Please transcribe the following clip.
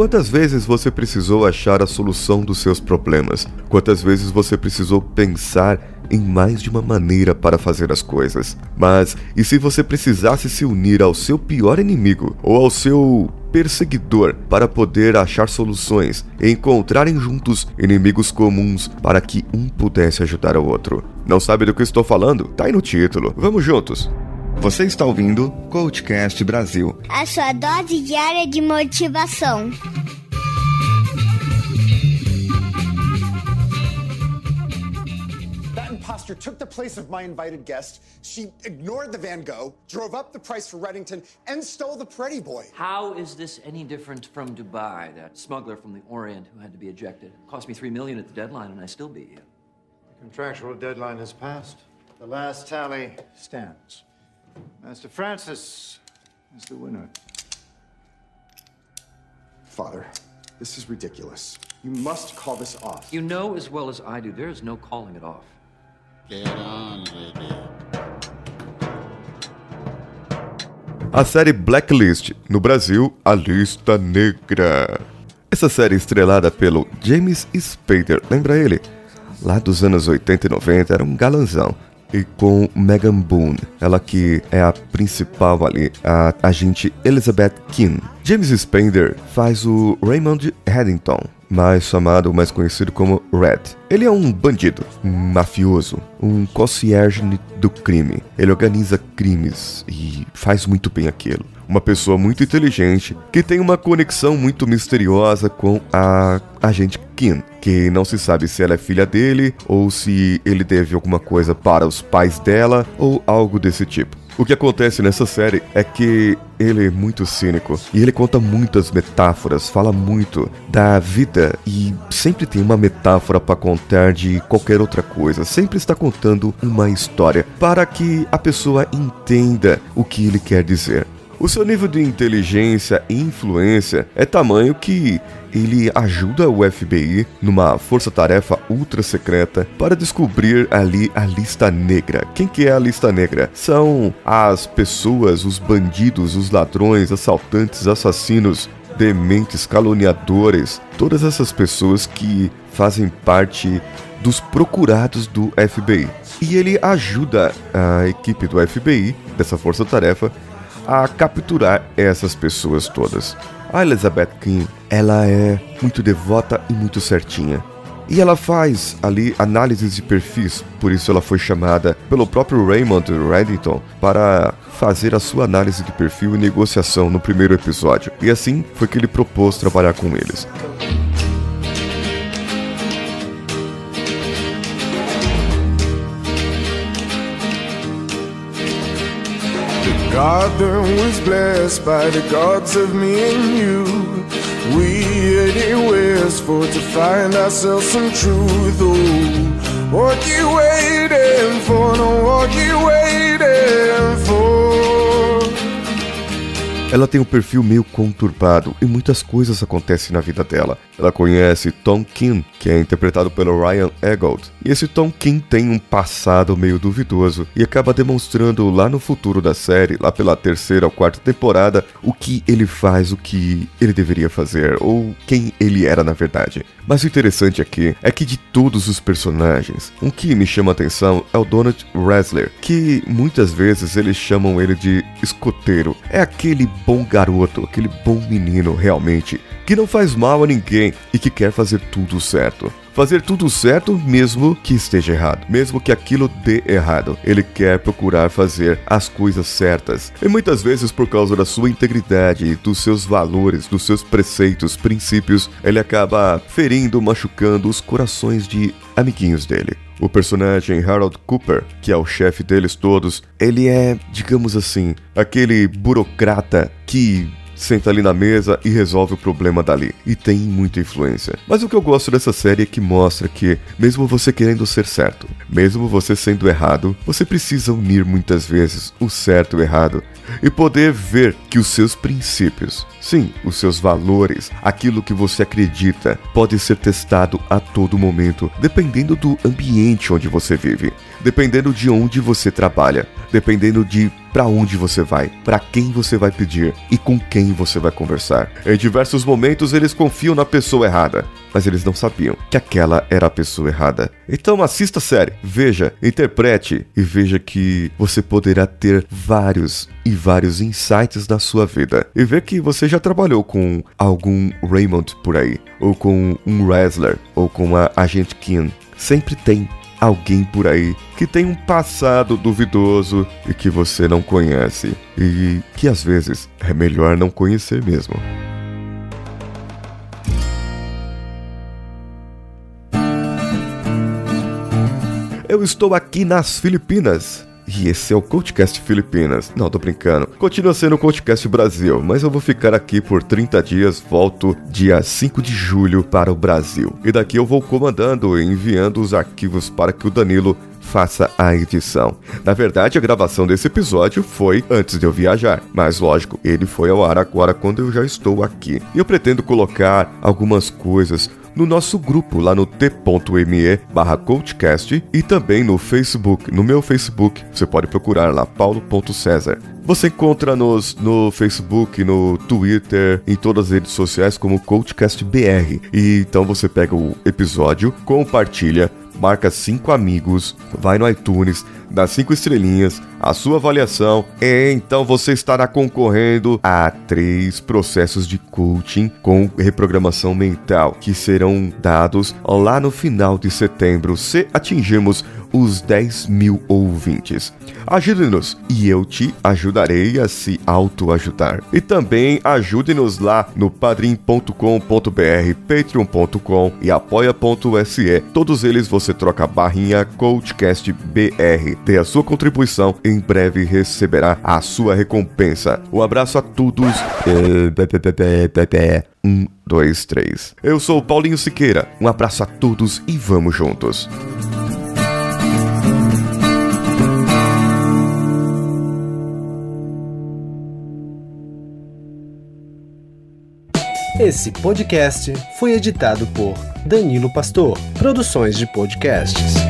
Quantas vezes você precisou achar a solução dos seus problemas? Quantas vezes você precisou pensar em mais de uma maneira para fazer as coisas? Mas e se você precisasse se unir ao seu pior inimigo ou ao seu perseguidor para poder achar soluções e encontrarem juntos inimigos comuns para que um pudesse ajudar o outro? Não sabe do que estou falando? Tá aí no título. Vamos juntos. Você está ouvindo Coachcast Brasil. A sua dose diária de motivação. That imposter took the place of my invited guest. She ignored the Van Gogh, drove up the price for Reddington, and stole the Pretty Boy. How is this any different from Dubai, that smuggler from the Orient who had to be ejected? Cost me three million at the deadline, and I still beat you. The contractual deadline has passed. The last tally stands. Master Francis is the winner. Father, this is ridiculous. You must call this off. You know as well as I do, there is no calling it off. Get on with it. A série Blacklist, no Brasil, A Lista Negra. Essa série estrelada pelo James Spader, lembra ele? Lá dos anos 80 e 90 era um galanzão. E com Megan Boone, ela que é a principal ali, a agente Elizabeth Keane. James Spader faz o Raymond Haddington, mais chamado, mais conhecido como Red. Ele é um bandido, um mafioso, um concierge do crime. Ele organiza crimes e faz muito bem aquilo. Uma pessoa muito inteligente que tem uma conexão muito misteriosa com a agente Kim, que não se sabe se ela é filha dele ou se ele deve alguma coisa para os pais dela ou algo desse tipo. O que acontece nessa série é que ele é muito cínico e ele conta muitas metáforas, fala muito da vida e sempre tem uma metáfora para contar de qualquer outra coisa. Sempre está contando uma história para que a pessoa entenda o que ele quer dizer. O seu nível de inteligência e influência é tamanho que ele ajuda o FBI numa força-tarefa ultra secreta para descobrir ali a lista negra. Quem que é a lista negra? São as pessoas, os bandidos, os ladrões, assaltantes, assassinos, dementes, caluniadores, todas essas pessoas que fazem parte dos procurados do FBI. E ele ajuda a equipe do FBI, dessa força-tarefa, a capturar essas pessoas todas. A Elizabeth King, ela é muito devota e muito certinha. E ela faz ali análises de perfis, por isso ela foi chamada pelo próprio Raymond Reddington para fazer a sua análise de perfil e negociação no primeiro episódio. E assim foi que ele propôs trabalhar com eles. Garden was blessed by the gods of me and you. We anywheres for to find ourselves some truth. Oh, what you waiting for? No, what you waiting? Ela tem um perfil meio conturbado e muitas coisas acontecem na vida dela. Ela conhece Tom King, que é interpretado pelo Ryan Eggold. E esse Tom King tem um passado meio duvidoso e acaba demonstrando lá no futuro da série, lá pela terceira ou quarta temporada, o que ele faz, o que ele deveria fazer ou quem ele era na verdade. Mas o interessante aqui é que de todos os personagens, um que me chama a atenção é o Donald Wrestler, que muitas vezes eles chamam ele de escoteiro. É aquele bom garoto, aquele bom menino realmente, que não faz mal a ninguém e que quer fazer tudo certo. Fazer tudo certo mesmo que esteja errado, mesmo que aquilo dê errado. Ele quer procurar fazer as coisas certas. E muitas vezes, por causa da sua integridade, dos seus valores, dos seus preceitos, princípios, ele acaba ferindo, machucando os corações de amiguinhos dele. O personagem Harold Cooper, que é o chefe deles todos, ele é, digamos assim, aquele burocrata que senta ali na mesa e resolve o problema dali. E tem muita influência. Mas o que eu gosto dessa série é que mostra que, mesmo você querendo ser certo, mesmo você sendo errado, você precisa unir muitas vezes o certo e o errado e poder ver que os seus princípios, sim, os seus valores, aquilo que você acredita, pode ser testado a todo momento, dependendo do ambiente onde você vive. Dependendo de onde você trabalha, dependendo de para onde você vai, para quem você vai pedir e com quem você vai conversar. Em diversos momentos eles confiam na pessoa errada, mas eles não sabiam que aquela era a pessoa errada. Então assista a série, veja, interprete e veja que você poderá ter vários e vários insights na sua vida. E ver que você já trabalhou com algum Raymond por aí, ou com um wrestler, ou com a Agent Kim. Sempre tem alguém por aí que tem um passado duvidoso e que você não conhece. E que às vezes é melhor não conhecer mesmo. Eu estou aqui nas Filipinas. E esse é o CoachCast Filipinas. Não, tô brincando. Continua sendo o CoachCast Brasil, mas eu vou ficar aqui por 30 dias, volto dia 5 de julho para o Brasil. E daqui eu vou comandando e enviando os arquivos para que o Danilo faça a edição. Na verdade, a gravação desse episódio foi antes de eu viajar, mas lógico, ele foi ao ar agora quando eu já estou aqui. E eu pretendo colocar algumas coisas no nosso grupo lá no t.me barra e também no Facebook, no meu Facebook, você pode procurar lá paulo.cesar. Você encontra-nos no Facebook, no Twitter, em todas as redes sociais como CoachCastBR. E então você pega o episódio, compartilha, marca cinco amigos, vai no iTunes, dá cinco estrelinhas, a sua avaliação, e então você estará concorrendo a três processos de coaching com reprogramação mental que serão dados lá no final de setembro, se atingirmos os 10 mil ouvintes. Ajude-nos e eu te ajudarei a se autoajudar. E também ajude-nos lá no padrim.com.br, patreon.com e apoia.se. Todos eles você troca a barrinha CoachCastBR. Dê a sua contribuição, em breve receberá a sua recompensa. Um abraço a todos. Um, dois, três. Eu sou Paulinho Siqueira. Um abraço a todos e vamos juntos. Esse podcast foi editado por Danilo Pastor, Produções de Podcasts.